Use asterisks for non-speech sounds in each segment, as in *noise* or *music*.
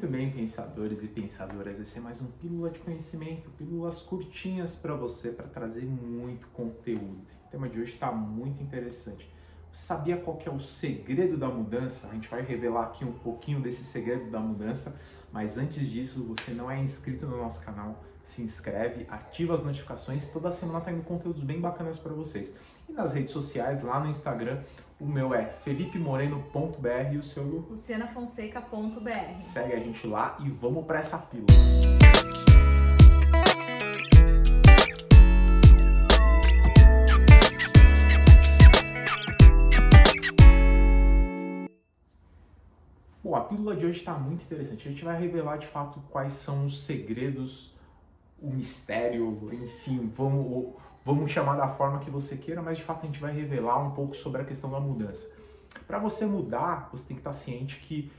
Muito bem, pensadores e pensadoras. Esse é mais um Pílula de Conhecimento, pílulas curtinhas para você, para trazer muito conteúdo. O tema de hoje está muito interessante. Você sabia qual é o segredo da mudança? A gente vai revelar aqui um pouquinho desse segredo da mudança, mas antes disso, você não é inscrito no nosso canal, se inscreve, ativa as notificações, toda semana tá indo conteúdos bem bacanas para vocês. E nas redes sociais, lá no Instagram, o meu é felipemoreno.br e o seu Lu? lucianafonseca.br. Segue a gente lá e vamos para essa pílula. Bom, a pílula de hoje está muito interessante. A gente vai revelar de fato quais são os segredos, o mistério, enfim, vamos vamos chamar da forma que você queira, mas de fato a gente vai revelar um pouco sobre a questão da mudança. Para você mudar, você tem que estar ciente que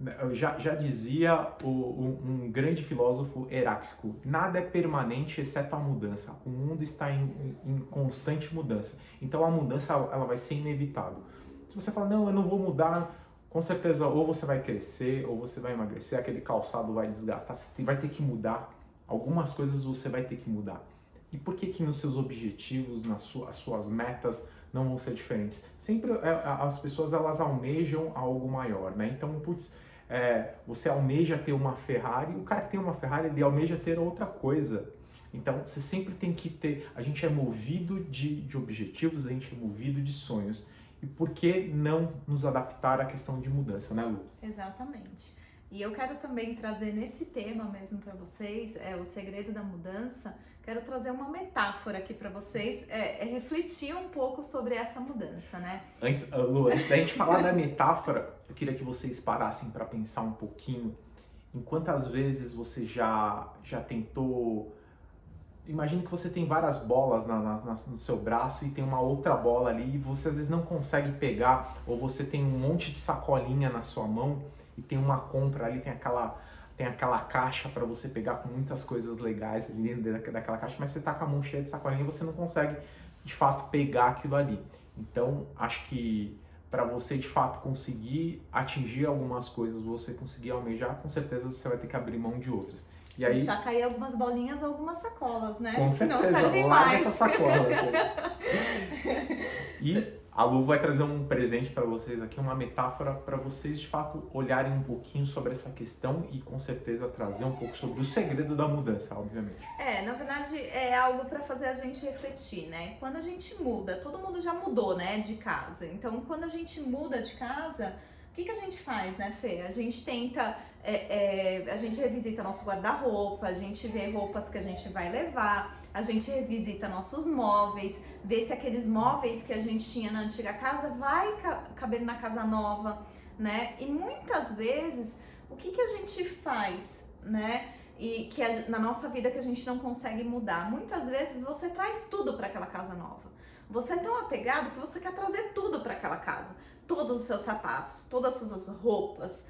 né, já, já dizia o, um, um, grande filósofo Heráclito, nada é permanente exceto a mudança. O mundo está em, em, constante mudança. Então a mudança ela vai ser inevitável. Se você fala, não, eu não vou mudar, com certeza ou você vai crescer ou você vai emagrecer, aquele calçado vai desgastar, você vai ter que mudar. Algumas coisas você vai ter que mudar. E por que que nos seus objetivos, nas suas, suas metas não vão ser diferentes? Sempre é, as pessoas elas almejam algo maior, né? Então, putz, é, você almeja ter uma Ferrari, o cara que tem uma Ferrari ele almeja ter outra coisa. Então, você sempre tem que ter. A gente é movido de, de objetivos, a gente é movido de sonhos. E por que não nos adaptar à questão de mudança, né, Lu? Exatamente. E eu quero também trazer nesse tema mesmo para vocês, é o segredo da mudança. Quero trazer uma metáfora aqui para vocês, é, é, refletir um pouco sobre essa mudança, né? Antes, ah, Lu, antes da gente falar da metáfora, eu queria que vocês parassem para pensar um pouquinho em quantas vezes você já já tentou imagine que você tem várias bolas na, na, no seu braço e tem uma outra bola ali e você às vezes não consegue pegar, ou você tem um monte de sacolinha na sua mão e tem uma compra ali, tem aquela tem aquela caixa para você pegar com muitas coisas legais ali dentro daquela caixa, mas você tá com a mão cheia de sacolinha e você não consegue de fato pegar aquilo ali. Então, acho que para você de fato conseguir atingir algumas coisas, você conseguir almejar, com certeza você vai ter que abrir mão de outras. E aí, Deixar cair algumas bolinhas ou algumas sacolas, né? Com certeza, não servem mais. essas sacolas. *laughs* e a Lu vai trazer um presente para vocês aqui, uma metáfora para vocês de fato olharem um pouquinho sobre essa questão e com certeza trazer um pouco sobre o segredo da mudança, obviamente. É, na verdade é algo para fazer a gente refletir, né? Quando a gente muda, todo mundo já mudou, né, de casa. Então, quando a gente muda de casa, o que, que a gente faz, né, Fê? A gente tenta, é, é, a gente revisita nosso guarda-roupa, a gente vê roupas que a gente vai levar, a gente revisita nossos móveis, vê se aqueles móveis que a gente tinha na antiga casa vai caber na casa nova, né? E muitas vezes, o que, que a gente faz, né? E que a, na nossa vida que a gente não consegue mudar. Muitas vezes você traz tudo para aquela casa nova. Você é tão apegado que você quer trazer tudo para aquela casa. Todos os seus sapatos, todas as suas roupas,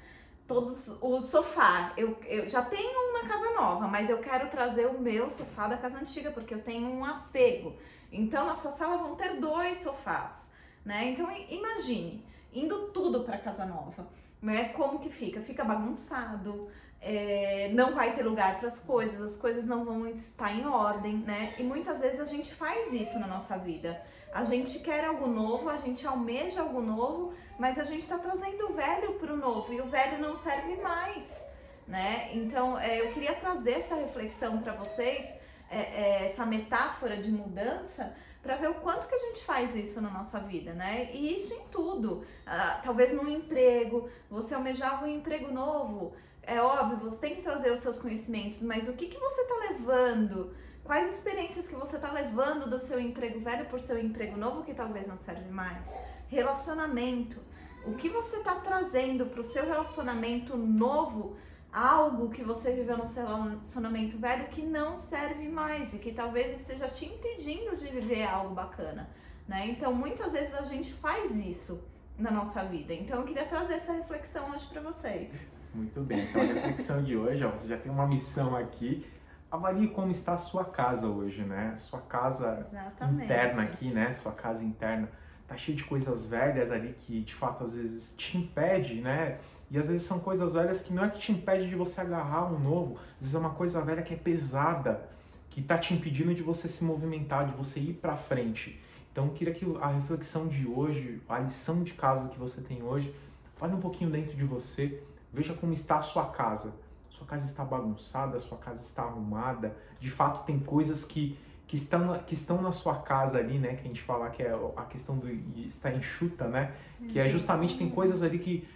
todos o sofá. Eu, eu já tenho uma casa nova, mas eu quero trazer o meu sofá da casa antiga porque eu tenho um apego. Então na sua sala vão ter dois sofás, né? Então imagine indo tudo para casa nova, né? Como que fica? Fica bagunçado. É, não vai ter lugar para as coisas, as coisas não vão estar em ordem, né? E muitas vezes a gente faz isso na nossa vida. A gente quer algo novo, a gente almeja algo novo, mas a gente está trazendo o velho para o novo e o velho não serve mais, né? Então é, eu queria trazer essa reflexão para vocês, é, é, essa metáfora de mudança, para ver o quanto que a gente faz isso na nossa vida, né? E isso em tudo. Ah, talvez no emprego, você almejava um emprego novo. É óbvio, você tem que trazer os seus conhecimentos, mas o que, que você está levando? Quais experiências que você está levando do seu emprego velho por seu emprego novo que talvez não serve mais? Relacionamento. O que você está trazendo para o seu relacionamento novo, algo que você viveu no seu relacionamento velho que não serve mais e que talvez esteja te impedindo de viver algo bacana, né? Então, muitas vezes a gente faz isso na nossa vida. Então, eu queria trazer essa reflexão hoje para vocês. Muito bem. Então, a reflexão de hoje, ó, você já tem uma missão aqui. Avalie como está a sua casa hoje, né? Sua casa Exatamente. interna aqui, né? Sua casa interna tá cheio de coisas velhas ali que de fato às vezes te impede, né? E às vezes são coisas velhas que não é que te impede de você agarrar um novo, às vezes é uma coisa velha que é pesada, que tá te impedindo de você se movimentar, de você ir para frente. Então eu queria que a reflexão de hoje, a lição de casa que você tem hoje, olhe um pouquinho dentro de você, veja como está a sua casa. Sua casa está bagunçada, sua casa está arrumada. De fato, tem coisas que, que, estão, que estão na sua casa ali, né? Que a gente fala que é a questão do estar enxuta, né? Que é justamente tem coisas ali que,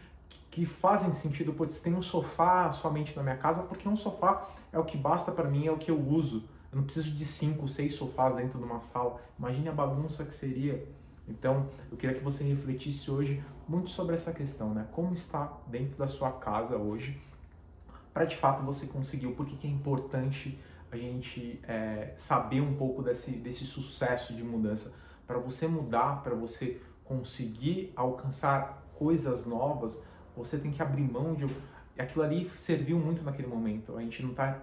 que fazem sentido. Putz, tem um sofá somente na minha casa, porque um sofá é o que basta para mim, é o que eu uso. Eu não preciso de cinco, seis sofás dentro de uma sala. Imagine a bagunça que seria. Então, eu queria que você refletisse hoje muito sobre essa questão, né? Como está dentro da sua casa hoje, para de fato você conseguir. Por que é importante a gente é, saber um pouco desse, desse sucesso de mudança? Para você mudar, para você conseguir alcançar coisas novas, você tem que abrir mão de. Aquilo ali serviu muito naquele momento. A gente não está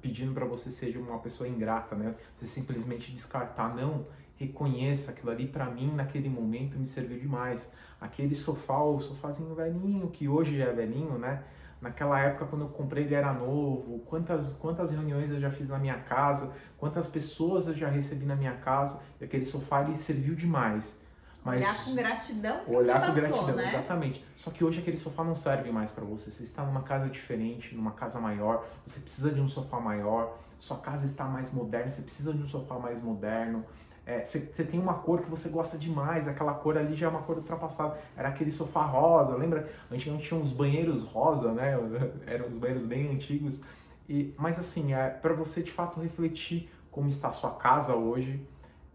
pedindo para você seja uma pessoa ingrata, né? Você simplesmente descartar, não, reconheça aquilo ali para mim naquele momento me serviu demais. Aquele sofá, o sofazinho velhinho que hoje é velhinho, né? Naquela época quando eu comprei ele era novo. Quantas quantas reuniões eu já fiz na minha casa, quantas pessoas eu já recebi na minha casa, e aquele sofá ele serviu demais. Mas olhar com gratidão olhar com passou, gratidão, né? exatamente. Só que hoje aquele sofá não serve mais para você. Você está numa casa diferente, numa casa maior, você precisa de um sofá maior, sua casa está mais moderna, você precisa de um sofá mais moderno. É, você, você, tem uma cor que você gosta demais, aquela cor ali já é uma cor ultrapassada. Era aquele sofá rosa, lembra? Antigamente tinha uns banheiros rosa, né? *laughs* Eram os banheiros bem antigos. E, mas assim, é para você de fato refletir como está a sua casa hoje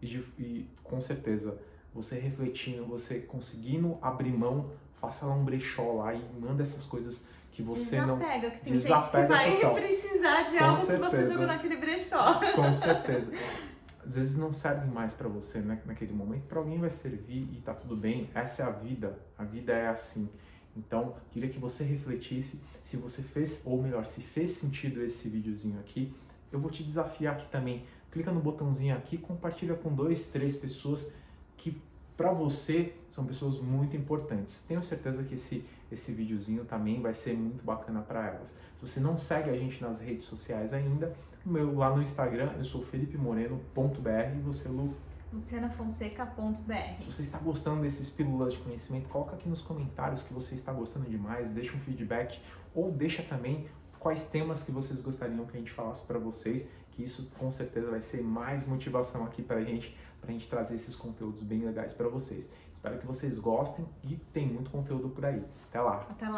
e, e com certeza você refletindo, você conseguindo abrir mão, faça lá um brechó lá e manda essas coisas que você desapega, não que tem desapega gente que vai total. precisar de Com algo certeza. que você jogou naquele brechó. Com certeza. *laughs* Às vezes não serve mais para você né, naquele momento, para alguém vai servir e tá tudo bem. Essa é a vida. A vida é assim. Então, queria que você refletisse se você fez, ou melhor, se fez sentido esse videozinho aqui. Eu vou te desafiar aqui também. Clica no botãozinho aqui, compartilha com dois, três pessoas que para você são pessoas muito importantes. Tenho certeza que esse, esse videozinho também vai ser muito bacana para elas. Se você não segue a gente nas redes sociais ainda, meu, lá no Instagram eu sou felipemoreno.br e você, Lu? lucianafonseca.br. Se você está gostando desses pílulas de conhecimento, coloca aqui nos comentários que você está gostando demais, deixa um feedback ou deixa também quais temas que vocês gostariam que a gente falasse para vocês, que isso com certeza vai ser mais motivação aqui para a gente para a gente trazer esses conteúdos bem legais para vocês. Espero que vocês gostem e tem muito conteúdo por aí. Até lá! Até lá!